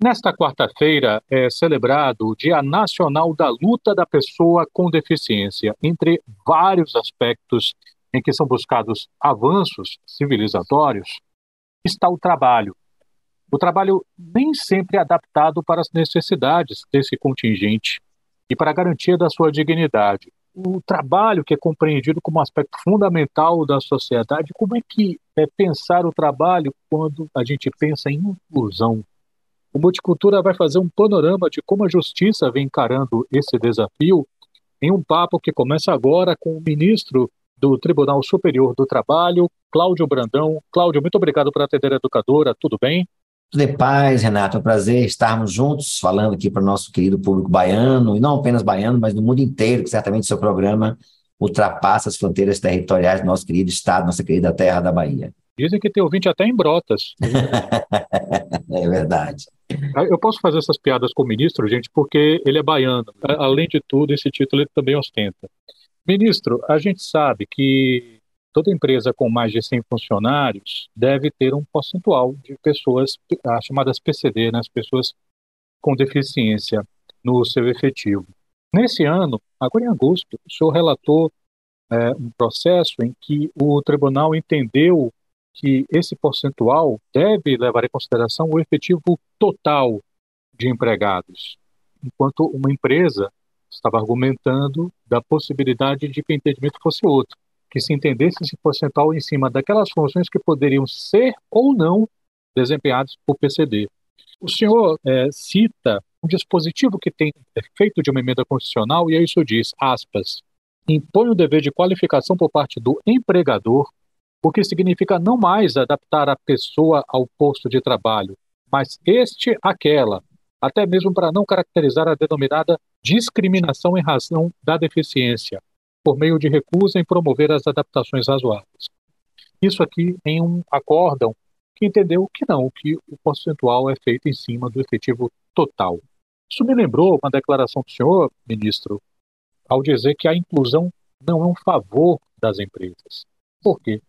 Nesta quarta-feira é celebrado o Dia Nacional da Luta da Pessoa com Deficiência. Entre vários aspectos em que são buscados avanços civilizatórios, está o trabalho. O trabalho nem sempre é adaptado para as necessidades desse contingente e para a garantia da sua dignidade. O trabalho que é compreendido como um aspecto fundamental da sociedade, como é que é pensar o trabalho quando a gente pensa em inclusão? O Multicultura vai fazer um panorama de como a justiça vem encarando esse desafio em um papo que começa agora com o ministro do Tribunal Superior do Trabalho, Cláudio Brandão. Cláudio, muito obrigado por atender a educadora, tudo bem? Tudo em paz, Renato. É um prazer estarmos juntos, falando aqui para o nosso querido público baiano, e não apenas baiano, mas no mundo inteiro, que certamente seu programa ultrapassa as fronteiras territoriais do nosso querido estado, nossa querida terra da Bahia. Dizem que tem ouvinte até em Brotas. é verdade. Eu posso fazer essas piadas com o ministro, gente, porque ele é baiano. Além de tudo, esse título ele também ostenta. Ministro, a gente sabe que toda empresa com mais de 100 funcionários deve ter um percentual de pessoas, as chamadas PCD, né, as pessoas com deficiência no seu efetivo. Nesse ano, agora em agosto, o senhor relatou é, um processo em que o tribunal entendeu que esse percentual deve levar em consideração o efetivo total de empregados, enquanto uma empresa estava argumentando da possibilidade de que o entendimento fosse outro, que se entendesse esse percentual em cima daquelas funções que poderiam ser ou não desempenhadas por PCD. O senhor é, cita um dispositivo que tem efeito de uma emenda constitucional, e aí isso diz, aspas, impõe o dever de qualificação por parte do empregador o que significa não mais adaptar a pessoa ao posto de trabalho, mas este aquela, até mesmo para não caracterizar a denominada discriminação em razão da deficiência, por meio de recusa em promover as adaptações razoáveis. Isso aqui em um acórdão que entendeu que não, que o percentual é feito em cima do efetivo total. Isso me lembrou uma declaração do senhor, ministro, ao dizer que a inclusão não é um favor das empresas. Por quê?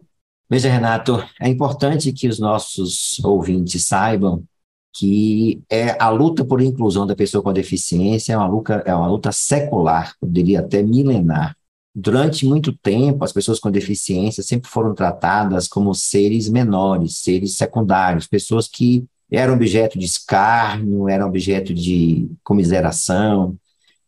Veja, Renato, é importante que os nossos ouvintes saibam que é a luta por inclusão da pessoa com deficiência é uma luta, é uma luta secular, eu diria até milenar. Durante muito tempo, as pessoas com deficiência sempre foram tratadas como seres menores, seres secundários, pessoas que eram objeto de escárnio, eram objeto de comiseração,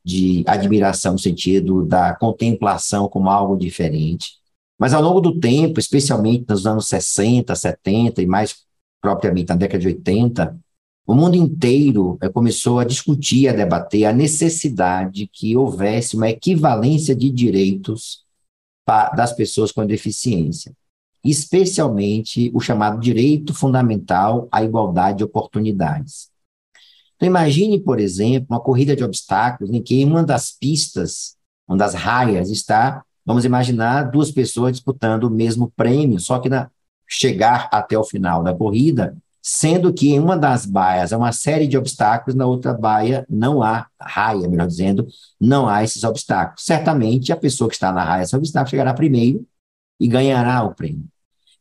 de admiração no sentido da contemplação como algo diferente. Mas ao longo do tempo, especialmente nos anos 60, 70 e mais propriamente na década de 80, o mundo inteiro eh, começou a discutir, a debater a necessidade que houvesse uma equivalência de direitos das pessoas com deficiência, especialmente o chamado direito fundamental à igualdade de oportunidades. Então, imagine, por exemplo, uma corrida de obstáculos em que uma das pistas, uma das raias, está Vamos imaginar duas pessoas disputando o mesmo prêmio, só que na, chegar até o final da corrida, sendo que em uma das baias há uma série de obstáculos, na outra baia não há raia, melhor dizendo, não há esses obstáculos. Certamente a pessoa que está na raia esse obstáculo chegará primeiro e ganhará o prêmio.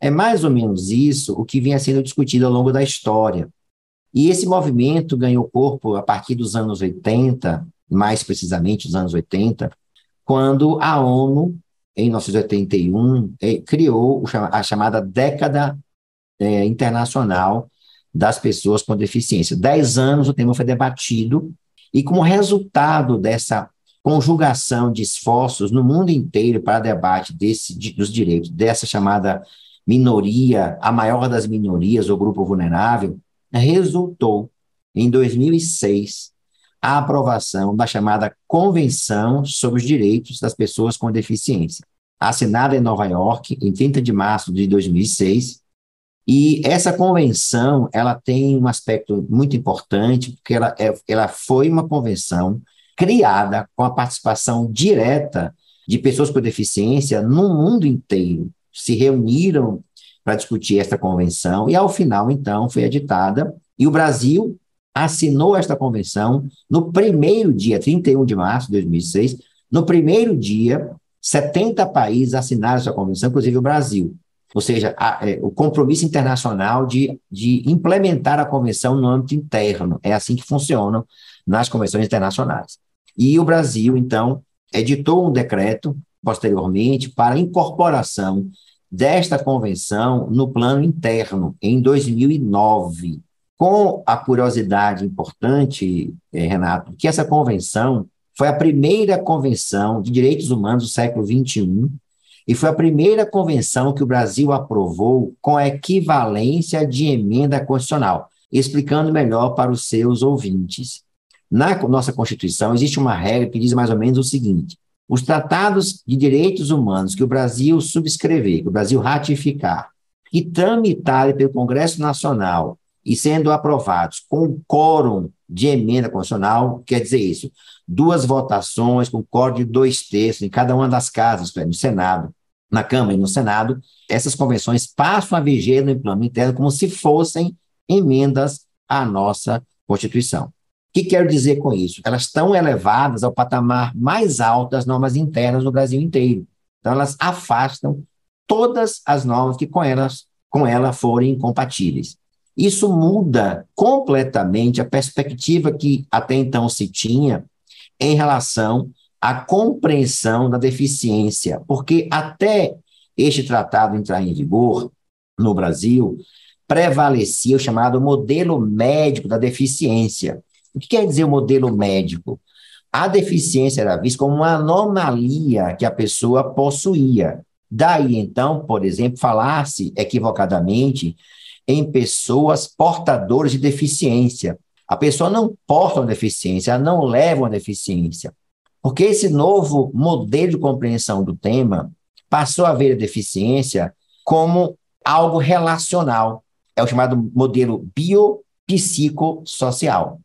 É mais ou menos isso o que vinha sendo discutido ao longo da história. E esse movimento ganhou corpo a partir dos anos 80, mais precisamente os anos 80, quando a ONU, em 1981, eh, criou a chamada Década eh, Internacional das Pessoas com Deficiência. Dez anos o tema foi debatido, e como resultado dessa conjugação de esforços no mundo inteiro para debate desse, dos direitos dessa chamada minoria, a maior das minorias, ou grupo vulnerável, resultou, em 2006, a aprovação da chamada Convenção sobre os Direitos das Pessoas com Deficiência, assinada em Nova York em 30 de março de 2006. E essa convenção, ela tem um aspecto muito importante, porque ela, é, ela foi uma convenção criada com a participação direta de pessoas com deficiência no mundo inteiro. Se reuniram para discutir esta convenção e, ao final, então, foi editada. E o Brasil assinou esta convenção no primeiro dia, 31 de março de 2006. No primeiro dia, 70 países assinaram essa convenção, inclusive o Brasil. ou seja, a, é, o compromisso internacional de, de implementar a convenção no âmbito interno. É assim que funcionam nas convenções internacionais. E o Brasil, então, editou um decreto posteriormente para incorporação desta convenção no plano interno, em 2009. Com a curiosidade importante, eh, Renato, que essa convenção foi a primeira convenção de direitos humanos do século XXI e foi a primeira convenção que o Brasil aprovou com equivalência de emenda constitucional, explicando melhor para os seus ouvintes. Na nossa Constituição existe uma regra que diz mais ou menos o seguinte: os tratados de direitos humanos que o Brasil subscrever, que o Brasil ratificar, e tramitarem pelo Congresso Nacional e sendo aprovados com quórum de emenda constitucional, quer dizer isso, duas votações com quórum de dois terços em cada uma das casas, no Senado, na Câmara e no Senado, essas convenções passam a viger no plano interno como se fossem emendas à nossa Constituição. O que quero dizer com isso? Elas estão elevadas ao patamar mais alto das normas internas no Brasil inteiro. Então, elas afastam todas as normas que com elas com ela forem incompatíveis. Isso muda completamente a perspectiva que até então se tinha em relação à compreensão da deficiência, porque até este tratado entrar em vigor no Brasil, prevalecia o chamado modelo médico da deficiência, o que quer dizer o modelo médico? A deficiência era vista como uma anomalia que a pessoa possuía. Daí, então, por exemplo, falar-se equivocadamente em pessoas portadoras de deficiência. A pessoa não porta uma deficiência, ela não leva uma deficiência. Porque esse novo modelo de compreensão do tema passou a ver a deficiência como algo relacional. É o chamado modelo biopsicossocial.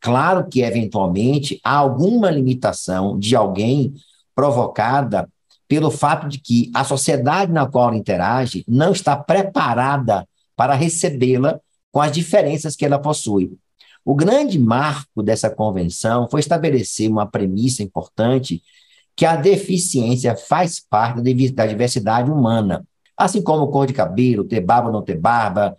Claro que, eventualmente, há alguma limitação de alguém provocada pelo fato de que a sociedade na qual interage não está preparada para recebê-la com as diferenças que ela possui. O grande marco dessa convenção foi estabelecer uma premissa importante que a deficiência faz parte da diversidade humana. Assim como cor de cabelo, ter barba ou não ter barba,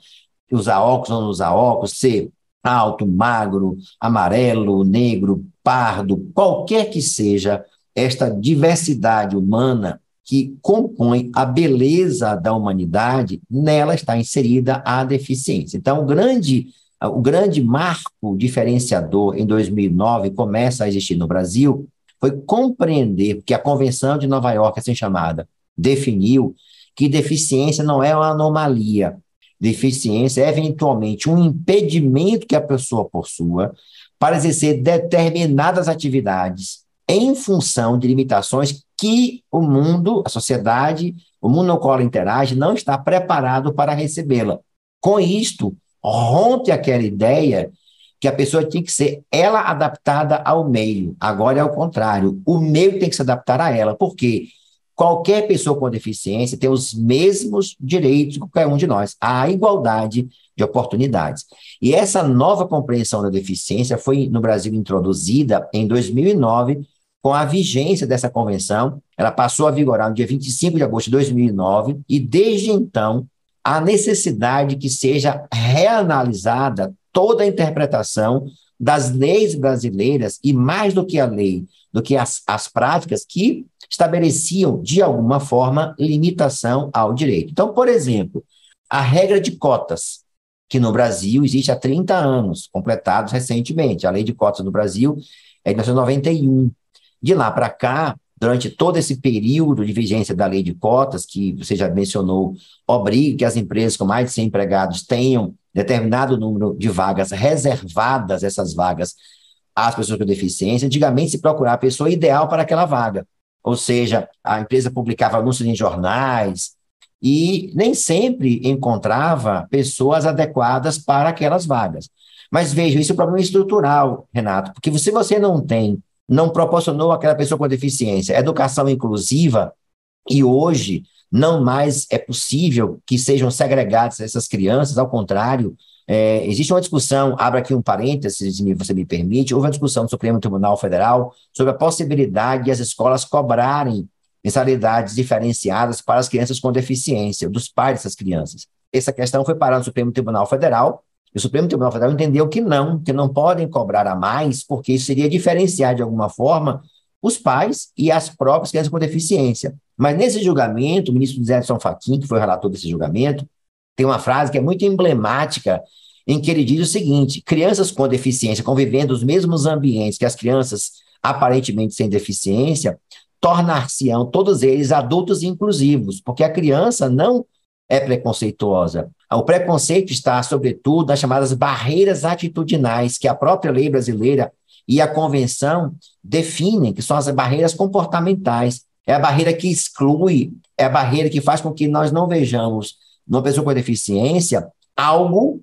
usar óculos ou não usar óculos, ser alto, magro, amarelo, negro, pardo, qualquer que seja esta diversidade humana que compõe a beleza da humanidade, nela está inserida a deficiência. Então, o grande, o grande marco diferenciador em 2009 começa a existir no Brasil foi compreender que a Convenção de Nova York, assim chamada, definiu que deficiência não é uma anomalia, deficiência é eventualmente um impedimento que a pessoa possua para exercer determinadas atividades em função de limitações que o mundo, a sociedade, o mundo no qual ela interage, não está preparado para recebê-la. Com isto, rompe aquela ideia que a pessoa tem que ser ela adaptada ao meio. Agora é o contrário. O meio tem que se adaptar a ela. Por quê? qualquer pessoa com deficiência tem os mesmos direitos que qualquer um de nós, a igualdade de oportunidades. E essa nova compreensão da deficiência foi no Brasil introduzida em 2009 com a vigência dessa convenção. Ela passou a vigorar no dia 25 de agosto de 2009 e desde então a necessidade que seja reanalisada toda a interpretação das leis brasileiras e mais do que a lei, do que as, as práticas que estabeleciam, de alguma forma, limitação ao direito. Então, por exemplo, a regra de cotas, que no Brasil existe há 30 anos, completados recentemente. A lei de cotas no Brasil é de 1991. De lá para cá, durante todo esse período de vigência da lei de cotas, que você já mencionou, obriga que as empresas com mais de 100 empregados tenham determinado número de vagas reservadas, essas vagas, às pessoas com deficiência. Antigamente se procurava a pessoa ideal para aquela vaga. Ou seja, a empresa publicava anúncios em jornais e nem sempre encontrava pessoas adequadas para aquelas vagas. Mas veja, isso é um problema estrutural, Renato, porque se você não tem, não proporcionou àquela pessoa com deficiência educação inclusiva, e hoje não mais é possível que sejam segregadas essas crianças, ao contrário, é, existe uma discussão, abro aqui um parênteses, se você me permite, houve uma discussão no Supremo Tribunal Federal sobre a possibilidade de as escolas cobrarem mensalidades diferenciadas para as crianças com deficiência, dos pais dessas crianças. Essa questão foi parada no Supremo Tribunal Federal, o Supremo Tribunal Federal entendeu que não, que não podem cobrar a mais, porque isso seria diferenciar de alguma forma os pais e as próprias crianças com deficiência. Mas nesse julgamento, o ministro José Edson Fachin, que foi o relator desse julgamento, tem uma frase que é muito emblemática, em que ele diz o seguinte: crianças com deficiência convivendo nos mesmos ambientes que as crianças aparentemente sem deficiência, tornar-se-ão todos eles adultos inclusivos, porque a criança não é preconceituosa. O preconceito está, sobretudo, nas chamadas barreiras atitudinais, que a própria lei brasileira e a convenção definem, que são as barreiras comportamentais. É a barreira que exclui, é a barreira que faz com que nós não vejamos numa pessoa com deficiência algo,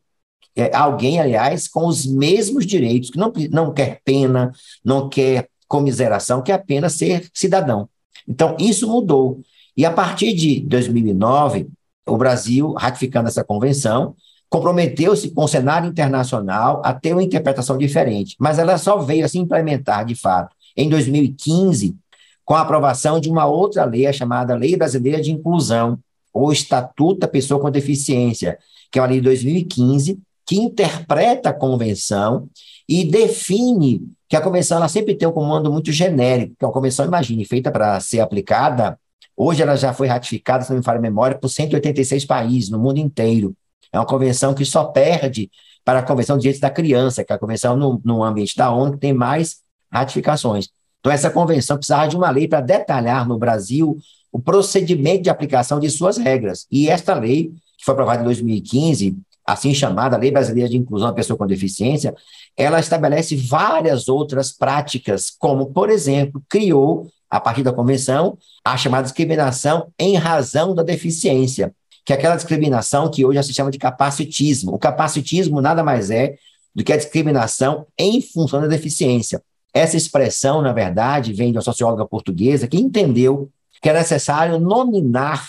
é, alguém, aliás, com os mesmos direitos, que não, não quer pena, não quer comiseração, quer apenas ser cidadão. Então, isso mudou. E a partir de 2009, o Brasil, ratificando essa convenção, comprometeu-se com o cenário internacional a ter uma interpretação diferente, mas ela só veio a se implementar, de fato, em 2015, com a aprovação de uma outra lei, a chamada Lei Brasileira de Inclusão, ou Estatuto da Pessoa com Deficiência, que é uma lei de 2015, que interpreta a convenção e define que a convenção ela sempre tem um comando muito genérico, que é uma convenção, imagine, feita para ser aplicada, hoje ela já foi ratificada, se não me falha a memória, por 186 países no mundo inteiro. É uma convenção que só perde para a Convenção de Direitos da Criança, que é a convenção no, no ambiente da ONU tem mais ratificações. Então, essa convenção precisava de uma lei para detalhar no Brasil o procedimento de aplicação de suas regras. E esta lei, que foi aprovada em 2015, assim chamada Lei Brasileira de Inclusão da Pessoa com Deficiência, ela estabelece várias outras práticas, como, por exemplo, criou, a partir da convenção, a chamada discriminação em razão da deficiência, que é aquela discriminação que hoje se chama de capacitismo. O capacitismo nada mais é do que a discriminação em função da deficiência. Essa expressão, na verdade, vem de uma socióloga portuguesa que entendeu que é necessário nominar,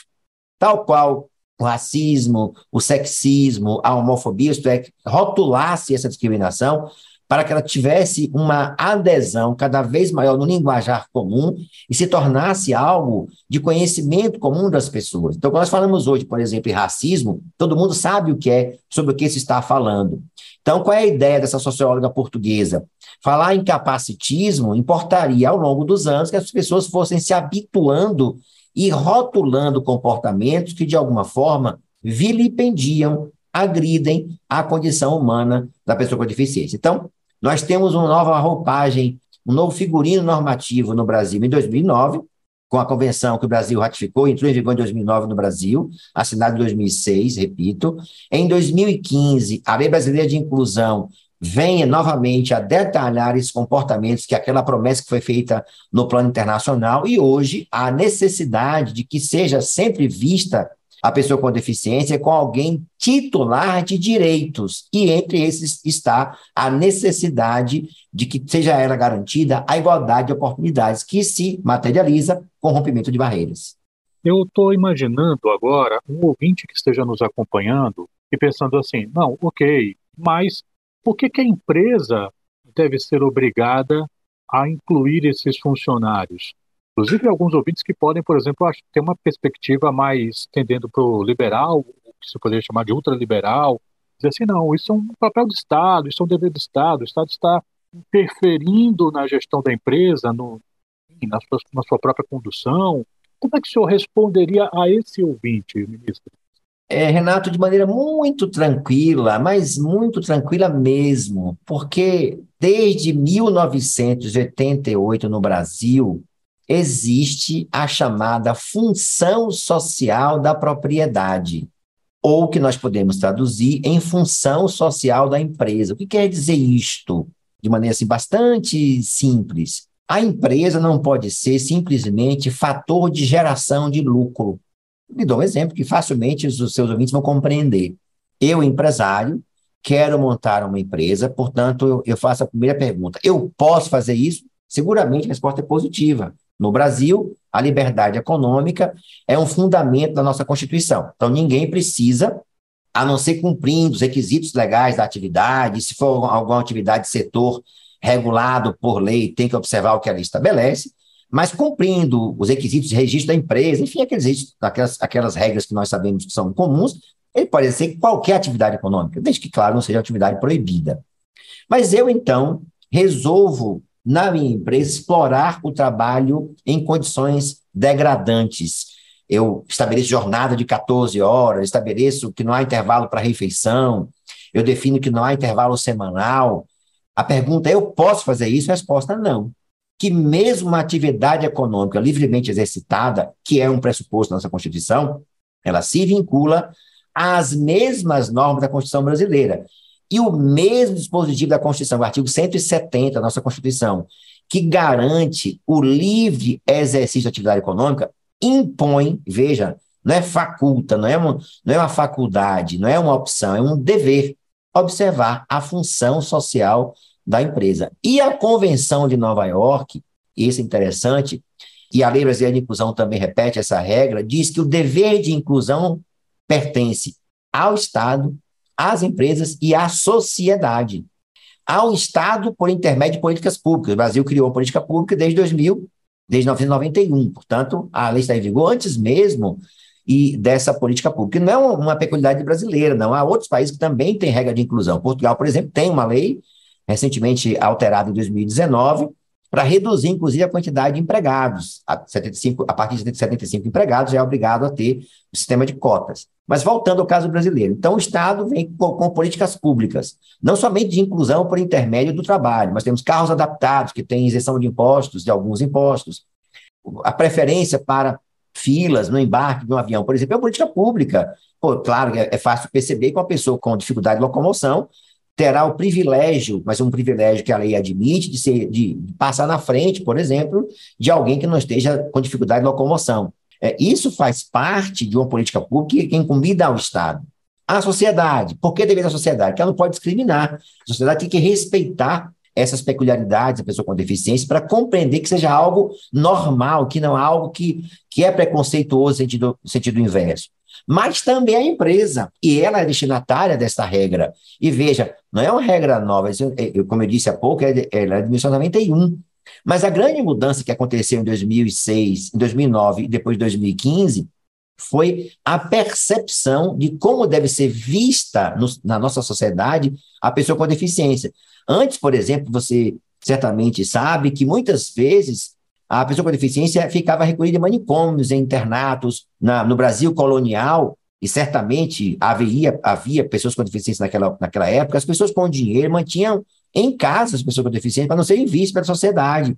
tal qual o racismo, o sexismo, a homofobia, isto é, rotulasse essa discriminação para que ela tivesse uma adesão cada vez maior no linguajar comum e se tornasse algo de conhecimento comum das pessoas. Então, quando nós falamos hoje, por exemplo, em racismo, todo mundo sabe o que é, sobre o que se está falando. Então, qual é a ideia dessa socióloga portuguesa? Falar em capacitismo importaria, ao longo dos anos, que as pessoas fossem se habituando e rotulando comportamentos que, de alguma forma, vilipendiam, agridem a condição humana da pessoa com deficiência. Então, nós temos uma nova roupagem, um novo figurino normativo no Brasil em 2009, com a convenção que o Brasil ratificou, entrou em vigor em 2009 no Brasil, assinado em 2006, repito. Em 2015, a Lei Brasileira de Inclusão venha novamente a detalhar esses comportamentos, que é aquela promessa que foi feita no plano internacional, e hoje a necessidade de que seja sempre vista a pessoa com deficiência com alguém titular de direitos, e entre esses está a necessidade de que seja ela garantida a igualdade de oportunidades, que se materializa com o rompimento de barreiras. Eu estou imaginando agora um ouvinte que esteja nos acompanhando e pensando assim: não, ok, mas por que, que a empresa deve ser obrigada a incluir esses funcionários? Inclusive, alguns ouvintes que podem, por exemplo, ter uma perspectiva mais tendendo para o liberal, que se poderia chamar de ultraliberal, dizer assim, não, isso é um papel do Estado, isso é um dever do Estado, o Estado está interferindo na gestão da empresa, no, na, sua, na sua própria condução. Como é que o senhor responderia a esse ouvinte, ministro? É, Renato, de maneira muito tranquila, mas muito tranquila mesmo, porque desde 1988 no Brasil existe a chamada função social da propriedade, ou que nós podemos traduzir em função social da empresa. O que quer dizer isto? De maneira assim, bastante simples. A empresa não pode ser simplesmente fator de geração de lucro me dou um exemplo que facilmente os seus ouvintes vão compreender. Eu, empresário, quero montar uma empresa, portanto, eu, eu faço a primeira pergunta: eu posso fazer isso? Seguramente a resposta é positiva. No Brasil, a liberdade econômica é um fundamento da nossa Constituição. Então, ninguém precisa, a não ser cumprindo os requisitos legais da atividade, se for alguma atividade de setor regulado por lei, tem que observar o que a lei estabelece, mas cumprindo os requisitos de registro da empresa, enfim, aqueles, aquelas, aquelas regras que nós sabemos que são comuns, ele pode exercer qualquer atividade econômica, desde que, claro, não seja atividade proibida. Mas eu, então, resolvo, na minha empresa, explorar o trabalho em condições degradantes. Eu estabeleço jornada de 14 horas, estabeleço que não há intervalo para refeição, eu defino que não há intervalo semanal. A pergunta é: eu posso fazer isso? A resposta: não. Que mesmo uma atividade econômica livremente exercitada, que é um pressuposto da nossa Constituição, ela se vincula às mesmas normas da Constituição brasileira. E o mesmo dispositivo da Constituição, o artigo 170 da nossa Constituição, que garante o livre exercício da atividade econômica, impõe, veja, não é faculta, não é, uma, não é uma faculdade, não é uma opção, é um dever observar a função social da empresa. E a Convenção de Nova York, isso é interessante, e a Lei Brasileira de Inclusão também repete essa regra, diz que o dever de inclusão pertence ao Estado, às empresas e à sociedade. Ao Estado por intermédio de políticas públicas. O Brasil criou uma política pública desde 2000, desde 1991. Portanto, a lei está em vigor antes mesmo e dessa política pública. E não é uma peculiaridade brasileira, não. Há outros países que também têm regra de inclusão. Portugal, por exemplo, tem uma lei recentemente alterada em 2019 para reduzir, inclusive, a quantidade de empregados. A, 75, a partir de 75 empregados já é obrigado a ter o sistema de cotas. Mas voltando ao caso brasileiro, então o Estado vem com, com, políticas públicas, não somente de inclusão por intermédio do trabalho, mas temos carros adaptados que têm isenção de impostos, de alguns impostos, a preferência para filas no embarque de um avião, por exemplo, é uma política pública. Pô, claro, é, é fácil perceber que uma pessoa com dificuldade de locomoção terá o privilégio, mas um privilégio que a lei admite, de, ser, de passar na frente, por exemplo, de alguém que não esteja com dificuldade de locomoção. É, isso faz parte de uma política pública que incumbida ao Estado. A sociedade, por que dever da sociedade? Que ela não pode discriminar. A sociedade tem que respeitar essas peculiaridades da pessoa com deficiência para compreender que seja algo normal, que não é algo que, que é preconceituoso no sentido, no sentido inverso mas também a empresa, e ela é destinatária dessa regra. E veja, não é uma regra nova, é, como eu disse há pouco, ela é de 1991. Mas a grande mudança que aconteceu em 2006, em 2009 e depois de 2015 foi a percepção de como deve ser vista no, na nossa sociedade a pessoa com deficiência. Antes, por exemplo, você certamente sabe que muitas vezes a pessoa com deficiência ficava recolhida em manicômios, em internatos. Na, no Brasil colonial, e certamente havia, havia pessoas com deficiência naquela, naquela época, as pessoas com dinheiro mantinham em casa as pessoas com deficiência para não serem vistas pela sociedade.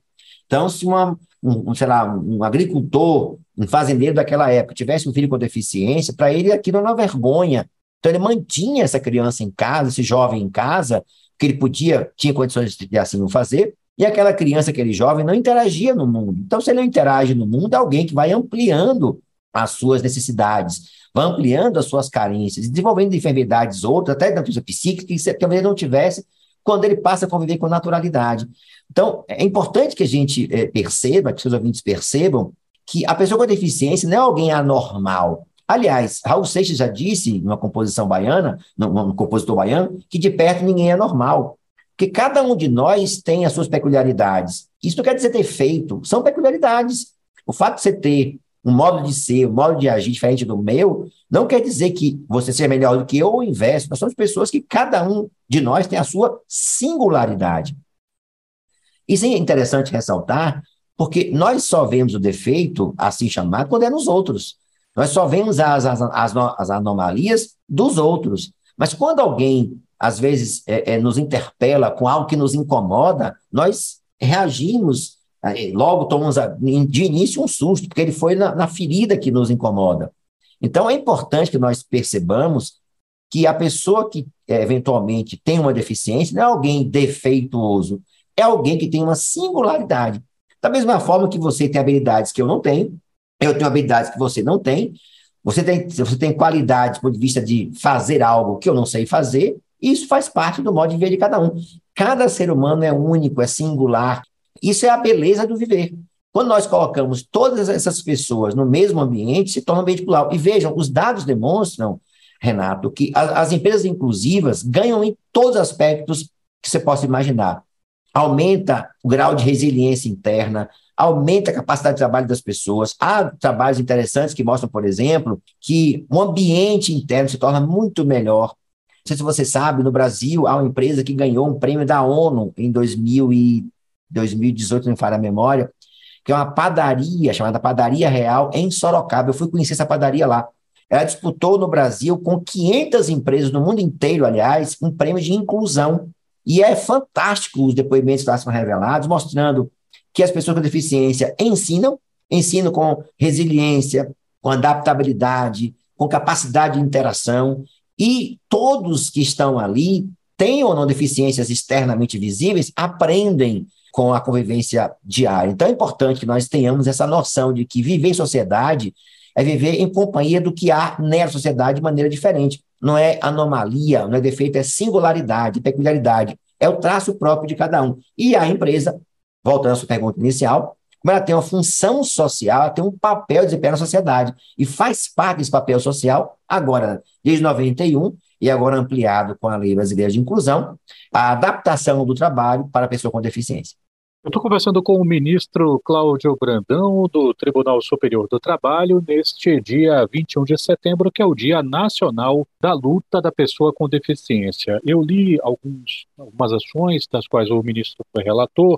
Então, se uma, um, sei lá, um agricultor, um fazendeiro daquela época tivesse um filho com deficiência, para ele aquilo era uma vergonha. Então, ele mantinha essa criança em casa, esse jovem em casa, que ele podia, tinha condições de assim o fazer, e aquela criança, aquele jovem, não interagia no mundo. Então, se ele não interage no mundo, é alguém que vai ampliando as suas necessidades, vai ampliando as suas carências, desenvolvendo enfermidades outras, até da natureza psíquica, que talvez não tivesse quando ele passa a conviver com naturalidade. Então, é importante que a gente é, perceba, que seus ouvintes percebam, que a pessoa com deficiência não é alguém anormal. Aliás, Raul Seixas já disse, numa composição baiana, num, compositor baiano, que de perto ninguém é normal. Porque cada um de nós tem as suas peculiaridades. Isso não quer dizer defeito, são peculiaridades. O fato de você ter um modo de ser, um modo de agir diferente do meu, não quer dizer que você seja melhor do que eu ou o inverso. Nós somos pessoas que cada um de nós tem a sua singularidade. Isso é interessante ressaltar, porque nós só vemos o defeito, assim chamado, quando é nos outros. Nós só vemos as, as, as, as anomalias dos outros. Mas quando alguém às vezes é, é, nos interpela com algo que nos incomoda, nós reagimos, é, logo tomamos de início um susto, porque ele foi na, na ferida que nos incomoda. Então é importante que nós percebamos que a pessoa que é, eventualmente tem uma deficiência não é alguém defeituoso, é alguém que tem uma singularidade. Da mesma forma que você tem habilidades que eu não tenho, eu tenho habilidades que você não tem, você tem, você tem qualidades do ponto de vista de fazer algo que eu não sei fazer, isso faz parte do modo de viver de cada um. Cada ser humano é único, é singular. Isso é a beleza do viver. Quando nós colocamos todas essas pessoas no mesmo ambiente, se torna um ambiente plural. E vejam, os dados demonstram, Renato, que as empresas inclusivas ganham em todos os aspectos que você possa imaginar. Aumenta o grau de resiliência interna, aumenta a capacidade de trabalho das pessoas. Há trabalhos interessantes que mostram, por exemplo, que o ambiente interno se torna muito melhor. Não sei se você sabe, no Brasil há uma empresa que ganhou um prêmio da ONU em 2000 e 2018, não falha a memória, que é uma padaria chamada Padaria Real em Sorocaba. Eu fui conhecer essa padaria lá. Ela disputou no Brasil com 500 empresas no mundo inteiro, aliás, um prêmio de inclusão. E é fantástico os depoimentos que lá são revelados, mostrando que as pessoas com deficiência ensinam, ensinam com resiliência, com adaptabilidade, com capacidade de interação, e todos que estão ali, têm ou não deficiências externamente visíveis, aprendem com a convivência diária. Então é importante que nós tenhamos essa noção de que viver em sociedade é viver em companhia do que há na sociedade de maneira diferente. Não é anomalia, não é defeito, é singularidade, peculiaridade. É o traço próprio de cada um. E a empresa voltando à sua pergunta inicial, como ela tem uma função social, ela tem um papel de desempenhar na sociedade e faz parte desse papel social agora, desde 91, e agora ampliado com a Lei Brasileira de Inclusão, a adaptação do trabalho para a pessoa com deficiência. Eu estou conversando com o ministro Cláudio Brandão, do Tribunal Superior do Trabalho, neste dia 21 de setembro, que é o Dia Nacional da Luta da Pessoa com Deficiência. Eu li alguns, algumas ações das quais o ministro foi relator,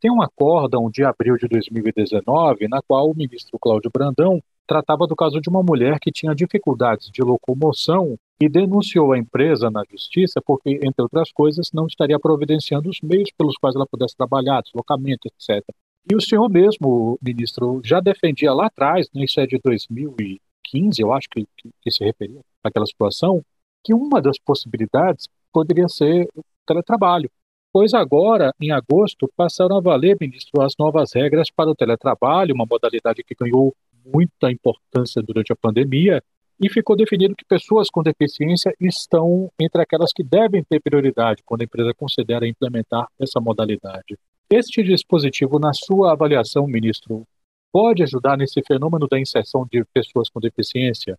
tem um acórdão de abril de 2019, na qual o ministro Cláudio Brandão tratava do caso de uma mulher que tinha dificuldades de locomoção e denunciou a empresa na justiça porque, entre outras coisas, não estaria providenciando os meios pelos quais ela pudesse trabalhar, deslocamento, etc. E o senhor mesmo, ministro, já defendia lá atrás, né, isso é de 2015, eu acho que, que se referia àquela situação, que uma das possibilidades poderia ser o teletrabalho pois agora, em agosto, passaram a valer, ministro, as novas regras para o teletrabalho, uma modalidade que ganhou muita importância durante a pandemia, e ficou definido que pessoas com deficiência estão entre aquelas que devem ter prioridade quando a empresa considera implementar essa modalidade. Este dispositivo, na sua avaliação, ministro, pode ajudar nesse fenômeno da inserção de pessoas com deficiência?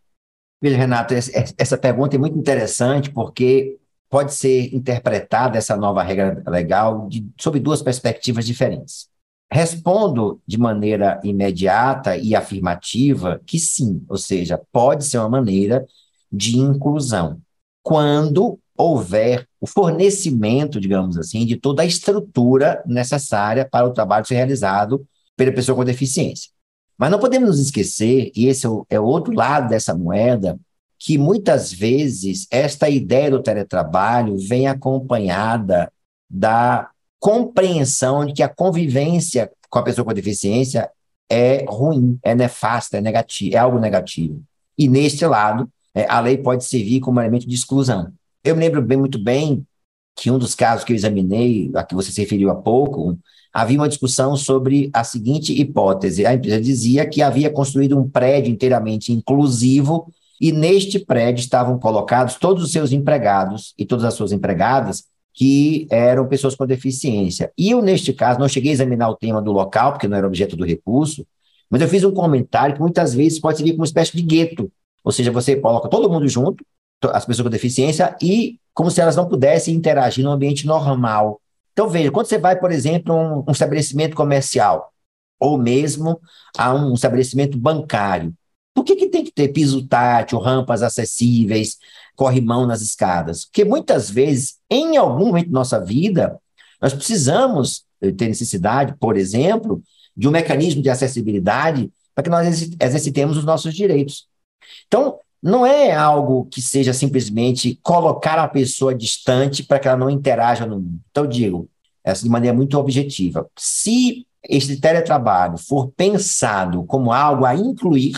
Veja, Renato, essa pergunta é muito interessante porque pode ser interpretada essa nova regra legal de, sob duas perspectivas diferentes. Respondo de maneira imediata e afirmativa que sim, ou seja, pode ser uma maneira de inclusão, quando houver o fornecimento, digamos assim, de toda a estrutura necessária para o trabalho ser realizado pela pessoa com deficiência. Mas não podemos nos esquecer, e esse é o, é outro lado dessa moeda, que muitas vezes esta ideia do teletrabalho vem acompanhada da compreensão de que a convivência com a pessoa com deficiência é ruim, é nefasta, é negativo, é algo negativo. E neste lado, é, a lei pode servir como elemento de exclusão. Eu me lembro bem muito bem que um dos casos que eu examinei, a que você se referiu há pouco, havia uma discussão sobre a seguinte hipótese. A empresa dizia que havia construído um prédio inteiramente inclusivo e neste prédio estavam colocados todos os seus empregados e todas as suas empregadas que eram pessoas com deficiência. E eu, neste caso, não cheguei a examinar o tema do local, porque não era objeto do recurso, mas eu fiz um comentário que muitas vezes pode servir como uma espécie de gueto. Ou seja, você coloca todo mundo junto, as pessoas com deficiência, e como se elas não pudessem interagir no ambiente normal. Então, veja, quando você vai, por exemplo, a um, um estabelecimento comercial, ou mesmo a um estabelecimento bancário, por que, que tem que ter piso tátil, rampas acessíveis, corrimão nas escadas? Porque muitas vezes, em algum momento da nossa vida, nós precisamos eh, ter necessidade, por exemplo, de um mecanismo de acessibilidade para que nós exercitemos os nossos direitos. Então, não é algo que seja simplesmente colocar a pessoa distante para que ela não interaja no mundo. Então, eu digo, essa de maneira muito objetiva, se esse teletrabalho for pensado como algo a incluir,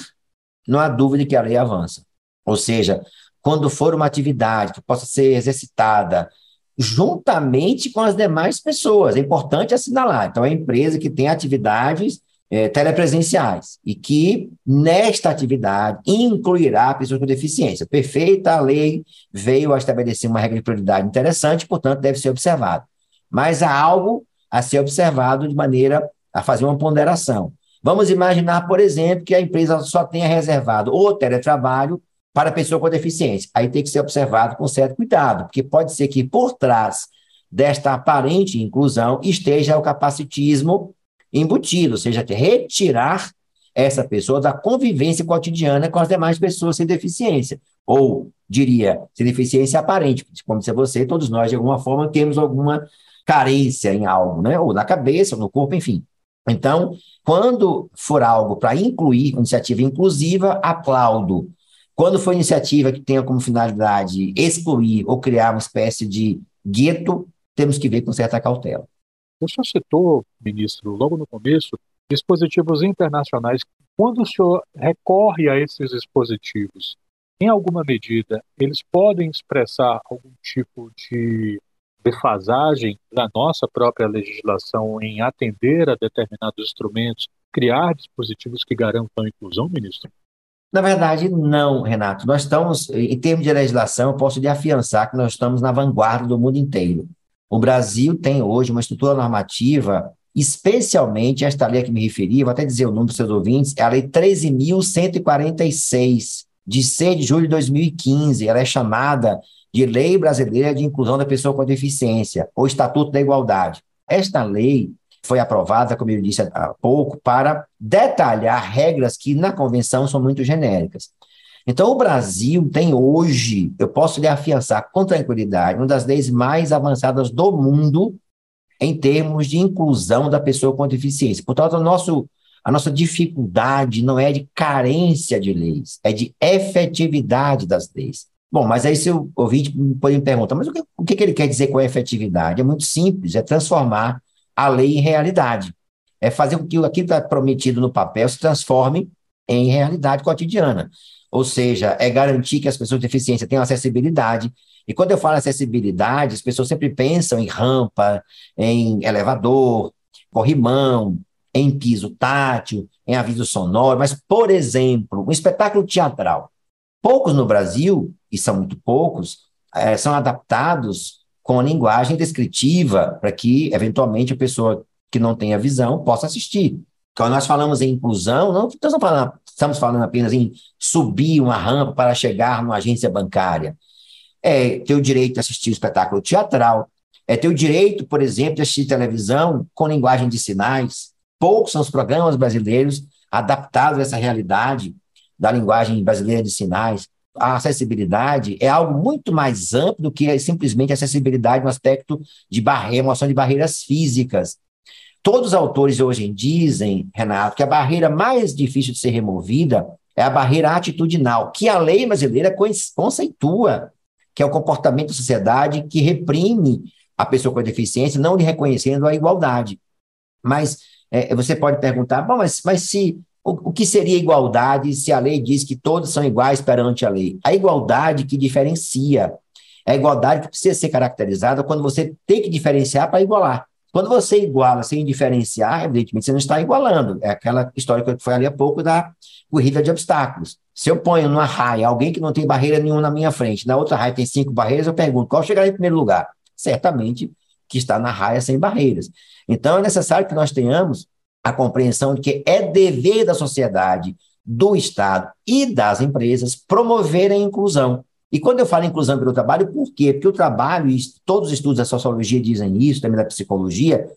não há dúvida que a lei avança. Ou seja, quando for uma atividade que possa ser exercitada juntamente com as demais pessoas, é importante assinalar. Então, é a empresa que tem atividades é, telepresenciais e que, nesta atividade, incluirá pessoas com deficiência. Perfeita, a lei veio a estabelecer uma regra de prioridade interessante, portanto, deve ser observado. Mas há algo a ser observado de maneira a fazer uma ponderação. Vamos imaginar, por exemplo, que a empresa só tenha reservado o teletrabalho para pessoa com deficiência. Aí tem que ser observado com certo cuidado, porque pode ser que por trás desta aparente inclusão esteja o capacitismo embutido, ou seja, retirar essa pessoa da convivência cotidiana com as demais pessoas sem deficiência. Ou, diria, sem deficiência aparente, como se você, todos nós, de alguma forma, temos alguma carência em algo, né? ou na cabeça, ou no corpo, enfim. Então, quando for algo para incluir, iniciativa inclusiva, aplaudo. Quando for iniciativa que tenha como finalidade excluir ou criar uma espécie de gueto, temos que ver com certa cautela. O senhor citou, ministro, logo no começo, dispositivos internacionais. Quando o senhor recorre a esses dispositivos, em alguma medida, eles podem expressar algum tipo de defasagem da nossa própria legislação em atender a determinados instrumentos, criar dispositivos que garantam a inclusão, ministro? Na verdade, não, Renato. Nós estamos, em termos de legislação, eu posso lhe afiançar que nós estamos na vanguarda do mundo inteiro. O Brasil tem hoje uma estrutura normativa, especialmente esta lei a que me referi, vou até dizer o número para os seus ouvintes, é a Lei 13.146, de 6 de julho de 2015. Ela é chamada de Lei Brasileira de Inclusão da Pessoa com Deficiência, ou Estatuto da Igualdade. Esta lei foi aprovada, como eu disse há pouco, para detalhar regras que na convenção são muito genéricas. Então, o Brasil tem hoje, eu posso lhe afiançar com tranquilidade, uma das leis mais avançadas do mundo em termos de inclusão da pessoa com deficiência. Portanto, nosso, a nossa dificuldade não é de carência de leis, é de efetividade das leis. Bom, mas aí se o ouvinte pode me perguntar, mas o que, o que ele quer dizer com efetividade? É muito simples, é transformar a lei em realidade. É fazer com que aquilo que está prometido no papel se transforme em realidade cotidiana. Ou seja, é garantir que as pessoas com deficiência tenham acessibilidade. E quando eu falo acessibilidade, as pessoas sempre pensam em rampa, em elevador, corrimão, em piso tátil, em aviso sonoro. Mas, por exemplo, um espetáculo teatral. Poucos no Brasil, e são muito poucos, é, são adaptados com linguagem descritiva para que, eventualmente, a pessoa que não tenha visão possa assistir. Quando nós falamos em inclusão, não estamos falando, estamos falando apenas em subir uma rampa para chegar numa agência bancária. É ter o direito de assistir o espetáculo teatral, é ter o direito, por exemplo, de assistir televisão com linguagem de sinais. Poucos são os programas brasileiros adaptados a essa realidade da linguagem brasileira de sinais a acessibilidade é algo muito mais amplo do que simplesmente acessibilidade no aspecto de barreira, uma de barreiras físicas. Todos os autores hoje dizem, Renato, que a barreira mais difícil de ser removida é a barreira atitudinal, que a lei brasileira conceitua, que é o comportamento da sociedade que reprime a pessoa com deficiência, não lhe reconhecendo a igualdade. Mas é, você pode perguntar, bom, mas, mas se o, o que seria igualdade se a lei diz que todos são iguais perante a lei? A igualdade que diferencia. É a igualdade que precisa ser caracterizada quando você tem que diferenciar para igualar. Quando você iguala sem diferenciar, evidentemente você não está igualando. É aquela história que foi ali há pouco da corrida de obstáculos. Se eu ponho numa raia alguém que não tem barreira nenhuma na minha frente, na outra raia tem cinco barreiras, eu pergunto qual chegará em primeiro lugar? Certamente que está na raia sem barreiras. Então é necessário que nós tenhamos a compreensão de que é dever da sociedade, do Estado e das empresas promover a inclusão. E quando eu falo inclusão pelo trabalho, por quê? Porque o trabalho, e todos os estudos da sociologia dizem isso, também da psicologia,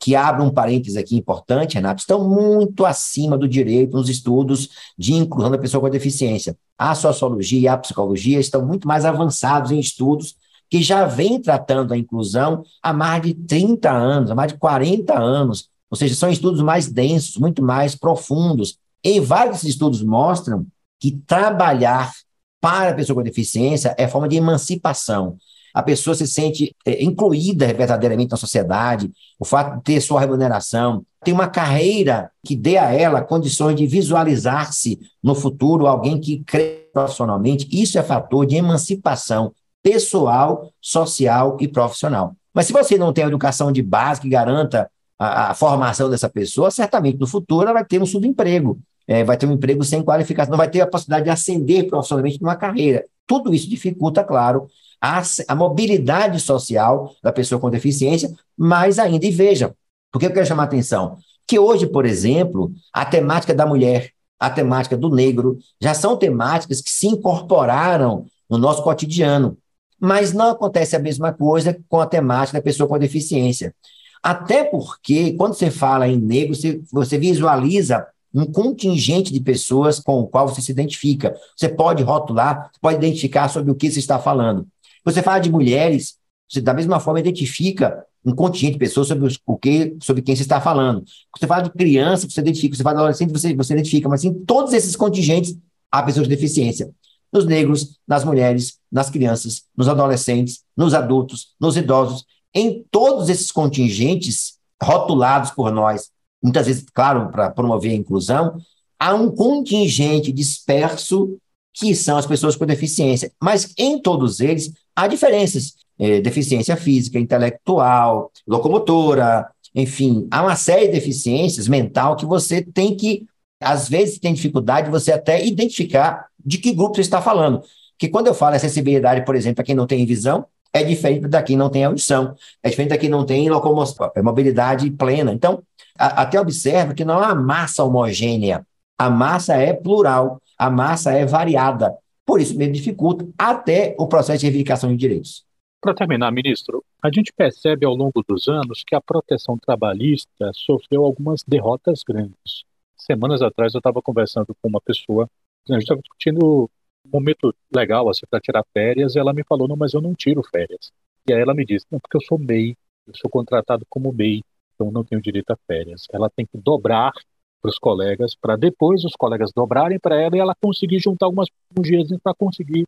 que abre um parênteses aqui importante, Renato, estão muito acima do direito nos estudos de inclusão da pessoa com deficiência. A sociologia e a psicologia estão muito mais avançados em estudos que já vêm tratando a inclusão há mais de 30 anos, há mais de 40 anos, ou seja, são estudos mais densos, muito mais profundos. E vários estudos mostram que trabalhar para a pessoa com deficiência é forma de emancipação. A pessoa se sente é, incluída verdadeiramente na sociedade, o fato de ter sua remuneração, ter uma carreira que dê a ela condições de visualizar-se no futuro, alguém que crê profissionalmente, isso é fator de emancipação pessoal, social e profissional. Mas se você não tem a educação de base que garanta a, a, formação dessa pessoa, certamente no futuro ela vai ter um subemprego, é, vai ter um emprego sem qualificação, não vai ter a possibilidade de ascender profissionalmente numa carreira. Tudo isso dificulta, claro, a, a mobilidade social da pessoa com deficiência, mais ainda, e veja, por que eu quero chamar a atenção? Que hoje, por exemplo, a temática da mulher, a temática do negro, já são temáticas que se incorporaram no nosso cotidiano. Mas não acontece a mesma coisa com a temática da pessoa com deficiência. Até porque, quando você fala em negro, você, você visualiza um contingente de pessoas com o qual você se identifica. Você pode rotular, pode identificar sobre o que você está falando. Você fala de mulheres, você da mesma forma identifica um contingente de pessoas sobre o que, sobre quem você está falando. Você fala de criança, você identifica, você fala de adolescente, você, você identifica, mas em todos esses contingentes há pessoas de deficiência. Nos negros, nas mulheres, nas crianças, nos adolescentes, nos adultos, nos idosos, em todos esses contingentes rotulados por nós, muitas vezes, claro, para promover a inclusão, há um contingente disperso que são as pessoas com deficiência. Mas em todos eles há diferenças é, deficiência física, intelectual, locomotora, enfim, há uma série de deficiências mental que você tem que, às vezes, tem dificuldade você até identificar de que grupo você está falando. Que quando eu falo acessibilidade, por exemplo, para quem não tem visão, é diferente da quem não tem audição, é diferente da quem não tem locomoção, é mobilidade plena. Então, a, até observa que não há massa homogênea, a massa é plural, a massa é variada. Por isso mesmo dificulta até o processo de reivindicação de direitos. Para terminar, ministro, a gente percebe ao longo dos anos que a proteção trabalhista sofreu algumas derrotas grandes. Semanas atrás eu estava conversando com uma pessoa, a gente estava discutindo momento legal assim, para tirar férias, e ela me falou: não, mas eu não tiro férias. E aí ela me disse: não, porque eu sou MEI, eu sou contratado como MEI, então não tenho direito a férias. Ela tem que dobrar para os colegas, para depois os colegas dobrarem para ela e ela conseguir juntar algumas dias para conseguir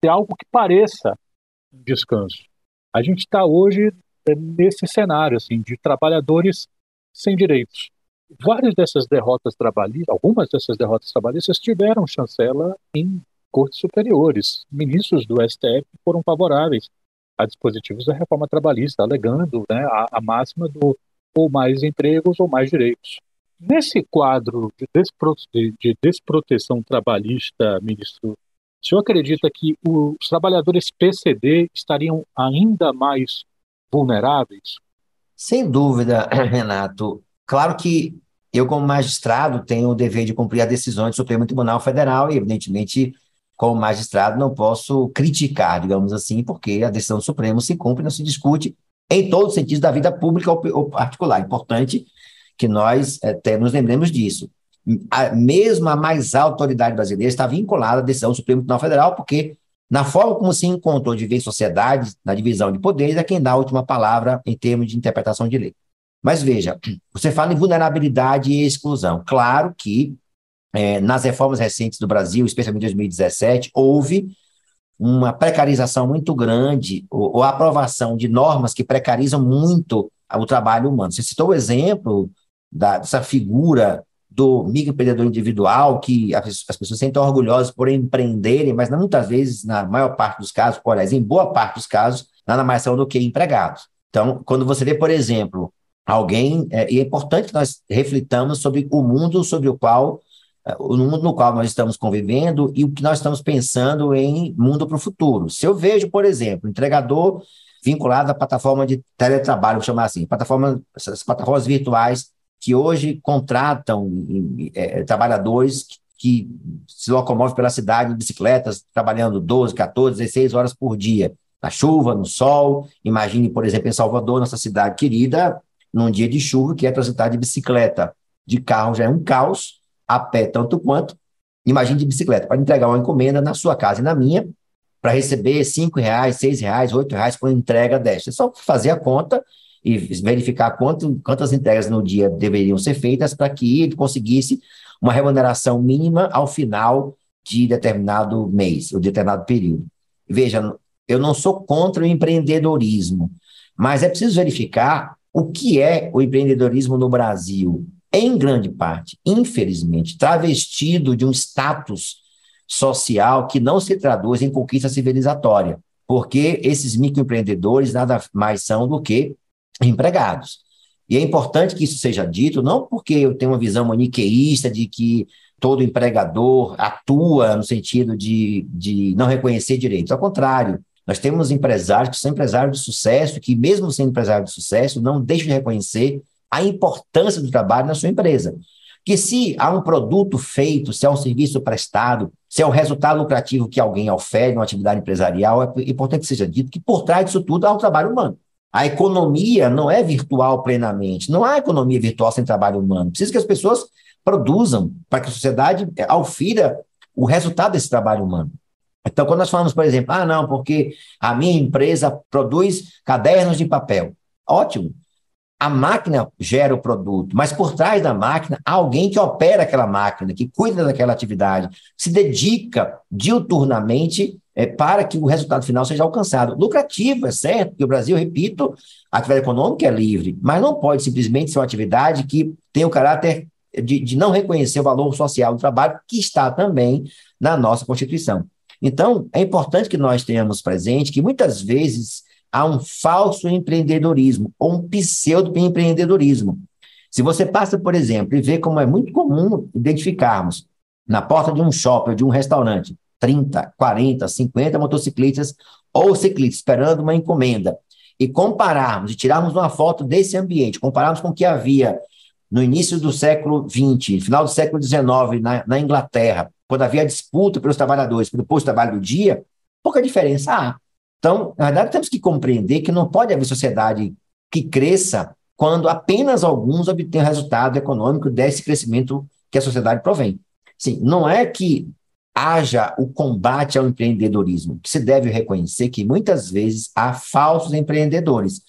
ter algo que pareça descanso. A gente está hoje é, nesse cenário assim de trabalhadores sem direitos. Várias dessas derrotas trabalhistas, algumas dessas derrotas trabalhistas tiveram chancela em cortes superiores. Ministros do STF foram favoráveis a dispositivos da reforma trabalhista, alegando né, a, a máxima do ou mais empregos ou mais direitos. Nesse quadro de, de, de desproteção trabalhista, ministro o senhor acredita que os trabalhadores PCD estariam ainda mais vulneráveis? Sem dúvida, Renato. Claro que eu, como magistrado, tenho o dever de cumprir as decisões do Supremo Tribunal Federal e, evidentemente, como magistrado, não posso criticar, digamos assim, porque a decisão do Supremo se cumpre, não se discute em todos os sentidos da vida pública ou particular. Importante que nós é, nos lembremos disso a, mesmo a mais alta autoridade brasileira está vinculada à decisão do Supremo Tribunal Federal, porque, na forma como se encontrou de ver sociedade, na divisão de poderes, é quem dá a última palavra em termos de interpretação de lei. Mas veja, você fala em vulnerabilidade e exclusão. Claro que é, nas reformas recentes do Brasil, especialmente em 2017, houve uma precarização muito grande, ou, ou aprovação de normas que precarizam muito o trabalho humano. Você citou o exemplo da, dessa figura do microempreendedor individual, que as, pessoas se sentem orgulhosas por empreenderem, mas muitas vezes, na maior parte dos casos, por exemplo, em boa parte dos casos, nada mais são do que empregados. Então, quando você vê, por exemplo, alguém, é, e é importante que nós reflitamos sobre o mundo sobre o qual, o mundo no qual nós estamos convivendo e o que nós estamos pensando em mundo para o futuro. Se eu vejo, por exemplo, entregador vinculado à plataforma de teletrabalho, vou chamar assim, plataforma, essas plataformas virtuais que hoje contratam é, trabalhadores que, que se locomovem pela cidade em bicicletas, trabalhando 12, 14, 16 horas por dia, na chuva, no sol. Imagine, por exemplo, em Salvador, nossa cidade querida, num dia de chuva, que é transitar de bicicleta. De carro já é um caos, a pé tanto quanto. Imagine de bicicleta, para entregar uma encomenda na sua casa e na minha, para receber cinco reais, seis reais, oito reais por entrega desta. É só fazer a conta e verificar quanto, quantas entregas no dia deveriam ser feitas para que ele conseguisse uma remuneração mínima ao final de determinado mês, ou determinado período. Veja, eu não sou contra o empreendedorismo, mas é preciso verificar o que é o empreendedorismo no Brasil. Em grande parte, infelizmente, travestido de um status social que não se traduz em conquista civilizatória, porque esses microempreendedores nada mais são do que empregados. E é importante que isso seja dito, não porque eu tenho uma visão maniqueísta de que todo empregador atua no sentido de, de não reconhecer direitos. Ao contrário, nós temos empresários que são empresários de sucesso, que, mesmo sendo empresários de sucesso, não deixam de reconhecer a importância do trabalho na sua empresa. Que se há um produto feito, se há um serviço prestado, se é o resultado lucrativo que alguém oferece numa atividade empresarial, é importante que seja dito que por trás disso tudo há um trabalho humano A economia não é virtual plenamente. Não há economia virtual sem trabalho humano. Precisa que as pessoas produzam para que a sociedade aufira o resultado desse trabalho humano. Então, quando nós falamos, por exemplo, ah, não, porque a minha empresa produz cadernos de papel. Ótimo. A máquina gera o produto, mas por trás da máquina há alguém que opera aquela máquina, que cuida daquela atividade, se dedica diuturnamente é, para que o resultado final seja alcançado. Lucrativo, é certo, que o Brasil, repito, a atividade econômica é livre, mas não pode simplesmente ser uma atividade que tem o caráter de, de não reconhecer o valor social do trabalho, que está também na nossa Constituição. Então, é importante que nós tenhamos presente que muitas vezes há um falso empreendedorismo ou um pseudo-empreendedorismo. Se você passa, por exemplo, e vê como é muito comum identificarmos na porta de um shopping ou de um restaurante 30, 40, 50 motociclistas ou ciclistas esperando uma encomenda e compararmos e tirarmos uma foto desse ambiente, compararmos com o que havia no início do século XX, final do século XIX, na, na Inglaterra, quando havia disputa pelos trabalhadores, pelo posto de trabalho do dia, pouca diferença há. Então, na verdade, temos que compreender que não pode haver sociedade que cresça quando apenas alguns obtêm resultado econômico desse crescimento que a sociedade provém. Sim, não é que haja o combate ao empreendedorismo, que se deve reconhecer que muitas vezes há falsos empreendedores,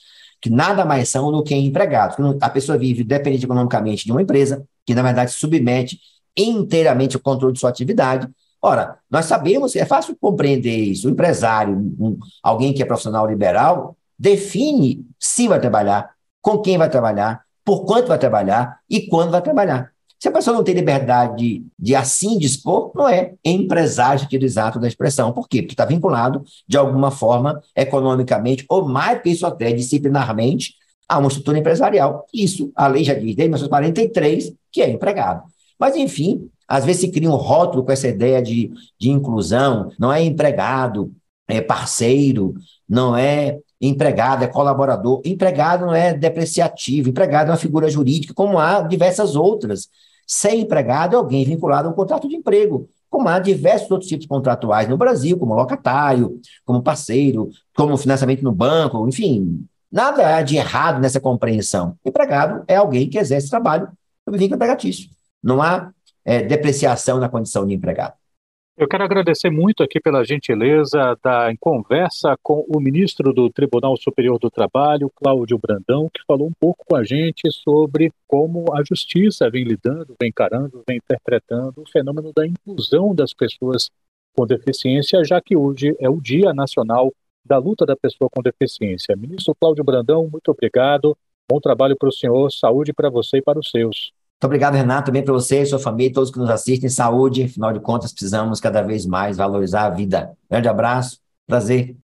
que nada mais são do que empregados. A pessoa vive dependente economicamente de uma empresa, que na verdade submete inteiramente ao controle de sua atividade. Ora, nós sabemos, é fácil compreender isso. O empresário, um, alguém que é profissional liberal, define se vai trabalhar, com quem vai trabalhar, por quanto vai trabalhar e quando vai trabalhar. Se a pessoa não tem liberdade de, de assim dispor, não é empresário sentido exato da expressão. Por quê? Porque está vinculado, de alguma forma, economicamente, ou mais que isso até, disciplinarmente, a uma estrutura empresarial. Isso, a lei já diz, desde 1943, que é empregado. Mas, enfim, às vezes se cria um rótulo com essa ideia de, de inclusão, não é empregado, é parceiro, não é empregado, é colaborador. Empregado não é depreciativo, empregado é uma figura jurídica, como há diversas outras. Ser empregado é alguém vinculado a um contrato de emprego, como há diversos outros tipos contratuais no Brasil, como locatário, como parceiro, como financiamento no banco, enfim, nada há de errado nessa compreensão. Empregado é alguém que exerce trabalho sob empregatício. Não há é, depreciação na condição de empregado. Eu quero agradecer muito aqui pela gentileza da conversa com o ministro do Tribunal Superior do Trabalho, Cláudio Brandão, que falou um pouco com a gente sobre como a justiça vem lidando, vem encarando, vem interpretando o fenômeno da inclusão das pessoas com deficiência, já que hoje é o Dia Nacional da Luta da Pessoa com Deficiência. Ministro Cláudio Brandão, muito obrigado. Bom trabalho para o senhor, saúde para você e para os seus. Muito obrigado, Renato, também para você, sua família, todos que nos assistem. Saúde, afinal de contas, precisamos cada vez mais valorizar a vida. Grande abraço, prazer.